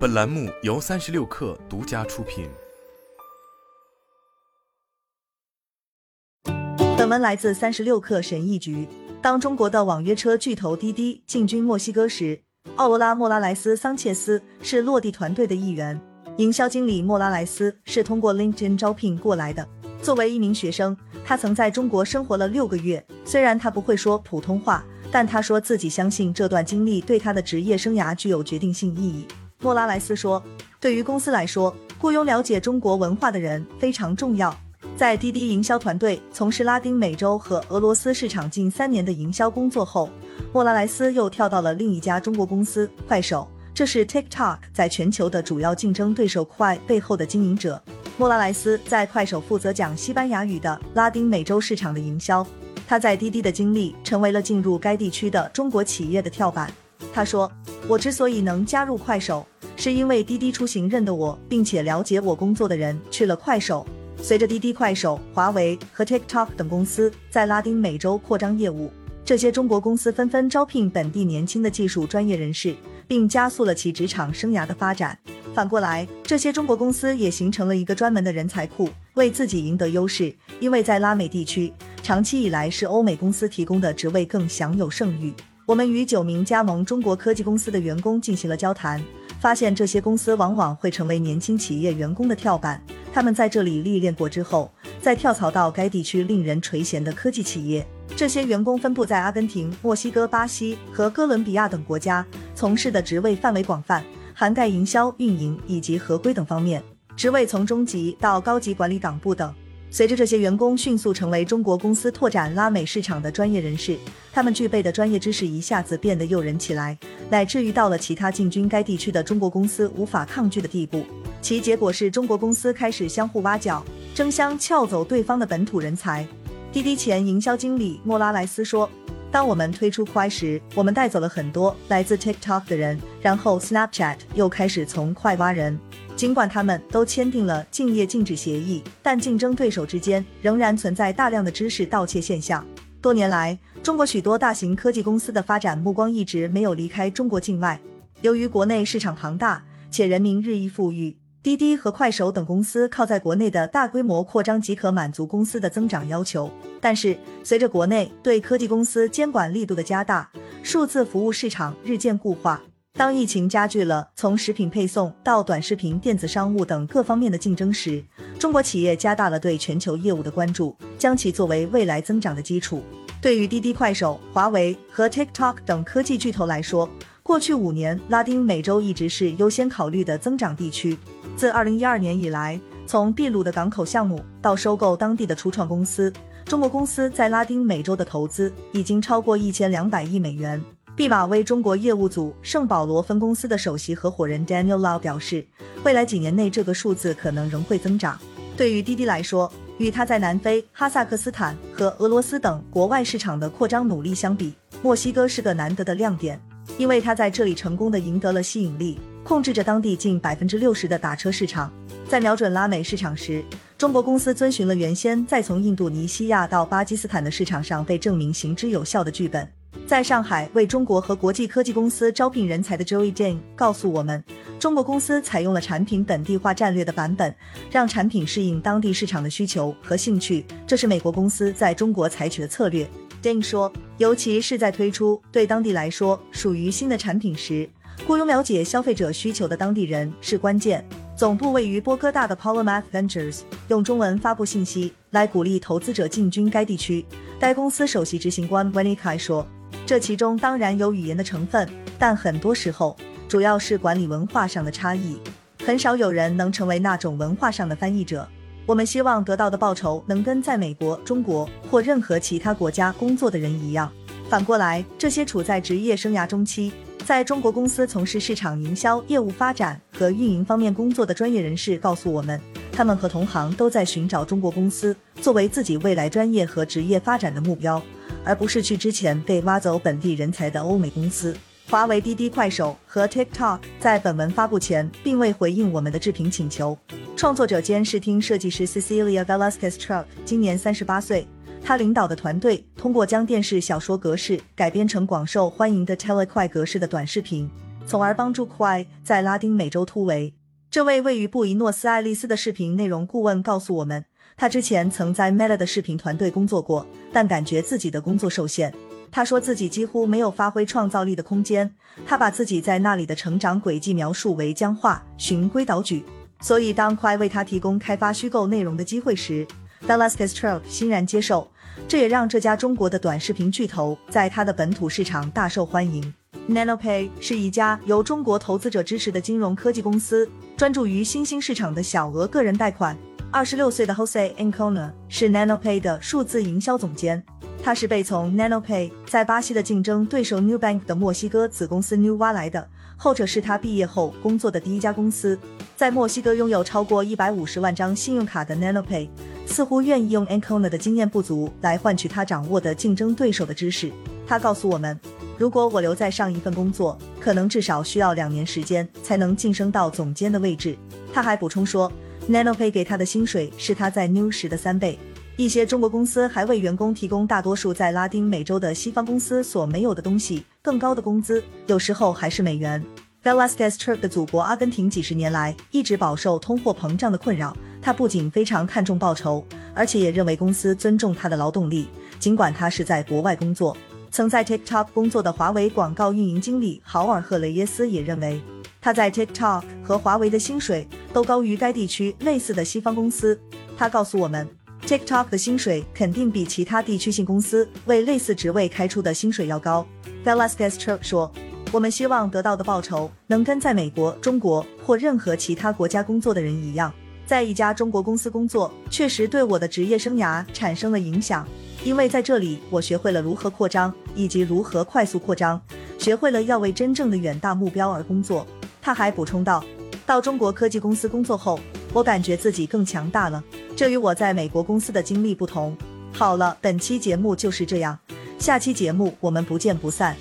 本栏目由三十六氪独家出品。本文来自三十六氪神译局。当中国的网约车巨头滴滴进军墨西哥时，奥罗拉·莫拉莱斯·桑切斯是落地团队的一员。营销经理莫拉莱斯是通过 LinkedIn 招聘过来的。作为一名学生，他曾在中国生活了六个月。虽然他不会说普通话，但他说自己相信这段经历对他的职业生涯具有决定性意义。莫拉莱斯说：“对于公司来说，雇佣了解中国文化的人非常重要。”在滴滴营销团队从事拉丁美洲和俄罗斯市场近三年的营销工作后，莫拉莱斯又跳到了另一家中国公司快手。这是 TikTok 在全球的主要竞争对手快背后的经营者。莫拉莱斯在快手负责讲西班牙语的拉丁美洲市场的营销。他在滴滴的经历成为了进入该地区的中国企业的跳板。他说：“我之所以能加入快手，是因为滴滴出行认得我，并且了解我工作的人去了快手。随着滴滴、快手、华为和 TikTok 等公司在拉丁美洲扩张业务，这些中国公司纷纷招聘本地年轻的技术专业人士，并加速了其职场生涯的发展。反过来，这些中国公司也形成了一个专门的人才库，为自己赢得优势。因为在拉美地区，长期以来是欧美公司提供的职位更享有盛誉。”我们与九名加盟中国科技公司的员工进行了交谈，发现这些公司往往会成为年轻企业员工的跳板。他们在这里历练过之后，再跳槽到该地区令人垂涎的科技企业。这些员工分布在阿根廷、墨西哥、巴西和哥伦比亚等国家，从事的职位范围广泛，涵盖营销、运营以及合规等方面，职位从中级到高级管理岗部等。随着这些员工迅速成为中国公司拓展拉美市场的专业人士，他们具备的专业知识一下子变得诱人起来，乃至于到了其他进军该地区的中国公司无法抗拒的地步。其结果是中国公司开始相互挖角，争相撬走对方的本土人才。滴滴前营销经理莫拉莱斯说：“当我们推出快时，我们带走了很多来自 TikTok 的人，然后 Snapchat 又开始从快挖人。”尽管他们都签订了竞业禁止协议，但竞争对手之间仍然存在大量的知识盗窃现象。多年来，中国许多大型科技公司的发展目光一直没有离开中国境外。由于国内市场庞大且人民日益富裕，滴滴和快手等公司靠在国内的大规模扩张即可满足公司的增长要求。但是，随着国内对科技公司监管力度的加大，数字服务市场日渐固化。当疫情加剧了从食品配送到短视频、电子商务等各方面的竞争时，中国企业加大了对全球业务的关注，将其作为未来增长的基础。对于滴滴、快手、华为和 TikTok 等科技巨头来说，过去五年，拉丁美洲一直是优先考虑的增长地区。自2012年以来，从秘鲁的港口项目到收购当地的初创公司，中国公司在拉丁美洲的投资已经超过一千两百亿美元。毕马威中国业务组圣保罗分公司的首席合伙人 Daniel Lau 表示，未来几年内这个数字可能仍会增长。对于滴滴来说，与它在南非、哈萨克斯坦和俄罗斯等国外市场的扩张努力相比，墨西哥是个难得的亮点，因为它在这里成功的赢得了吸引力，控制着当地近百分之六十的打车市场。在瞄准拉美市场时，中国公司遵循了原先在从印度尼西亚到巴基斯坦的市场上被证明行之有效的剧本。在上海为中国和国际科技公司招聘人才的 Joey Jane 告诉我们，中国公司采用了产品本地化战略的版本，让产品适应当地市场的需求和兴趣。这是美国公司在中国采取的策略。Jane 说，尤其是在推出对当地来说属于新的产品时，雇佣了解消费者需求的当地人是关键。总部位于波哥大的 Polymath Ventures 用中文发布信息来鼓励投资者进军该地区。该公司首席执行官 w e n n y Kai 说。这其中当然有语言的成分，但很多时候主要是管理文化上的差异。很少有人能成为那种文化上的翻译者。我们希望得到的报酬能跟在美国、中国或任何其他国家工作的人一样。反过来，这些处在职业生涯中期，在中国公司从事市场营销、业务发展和运营方面工作的专业人士告诉我们，他们和同行都在寻找中国公司作为自己未来专业和职业发展的目标。而不是去之前被挖走本地人才的欧美公司。华为、滴滴、快手和 TikTok 在本文发布前并未回应我们的置评请求。创作者兼视听设计师 Cecilia Velasquez Truck 今年三十八岁，他领导的团队通过将电视小说格式改编成广受欢迎的 Tele 快格式的短视频。从而帮助 Quay 在拉丁美洲突围。这位位于布宜诺斯艾利斯的视频内容顾问告诉我们，他之前曾在 Meta 的视频团队工作过，但感觉自己的工作受限。他说自己几乎没有发挥创造力的空间，他把自己在那里的成长轨迹描述为僵化、循规蹈矩。所以当快为他提供开发虚构内容的机会时，Velasquez Truck 欣然接受。这也让这家中国的短视频巨头在它的本土市场大受欢迎。NanoPay 是一家由中国投资者支持的金融科技公司，专注于新兴市场的小额个人贷款。二十六岁的 Jose Encona 是 NanoPay 的数字营销总监，他是被从 NanoPay 在巴西的竞争对手 New Bank 的墨西哥子公司 New 挖来的，后者是他毕业后工作的第一家公司。在墨西哥拥有超过一百五十万张信用卡的 NanoPay，似乎愿意用 Encona 的经验不足来换取他掌握的竞争对手的知识。他告诉我们。如果我留在上一份工作，可能至少需要两年时间才能晋升到总监的位置。他还补充说，NanoPay 给他的薪水是他在 New 时的三倍。一些中国公司还为员工提供大多数在拉丁美洲的西方公司所没有的东西，更高的工资，有时候还是美元。Velasquez Truck 的祖国阿根廷几十年来一直饱受通货膨胀的困扰。他不仅非常看重报酬，而且也认为公司尊重他的劳动力，尽管他是在国外工作。曾在 TikTok 工作的华为广告运营经理豪尔赫雷耶斯也认为，他在 TikTok 和华为的薪水都高于该地区类似的西方公司。他告诉我们，TikTok 的薪水肯定比其他地区性公司为类似职位开出的薪水要高。Velasquez Truck 说：“我们希望得到的报酬能跟在美国、中国或任何其他国家工作的人一样。在一家中国公司工作，确实对我的职业生涯产生了影响。”因为在这里，我学会了如何扩张，以及如何快速扩张，学会了要为真正的远大目标而工作。他还补充道：“到中国科技公司工作后，我感觉自己更强大了，这与我在美国公司的经历不同。”好了，本期节目就是这样，下期节目我们不见不散。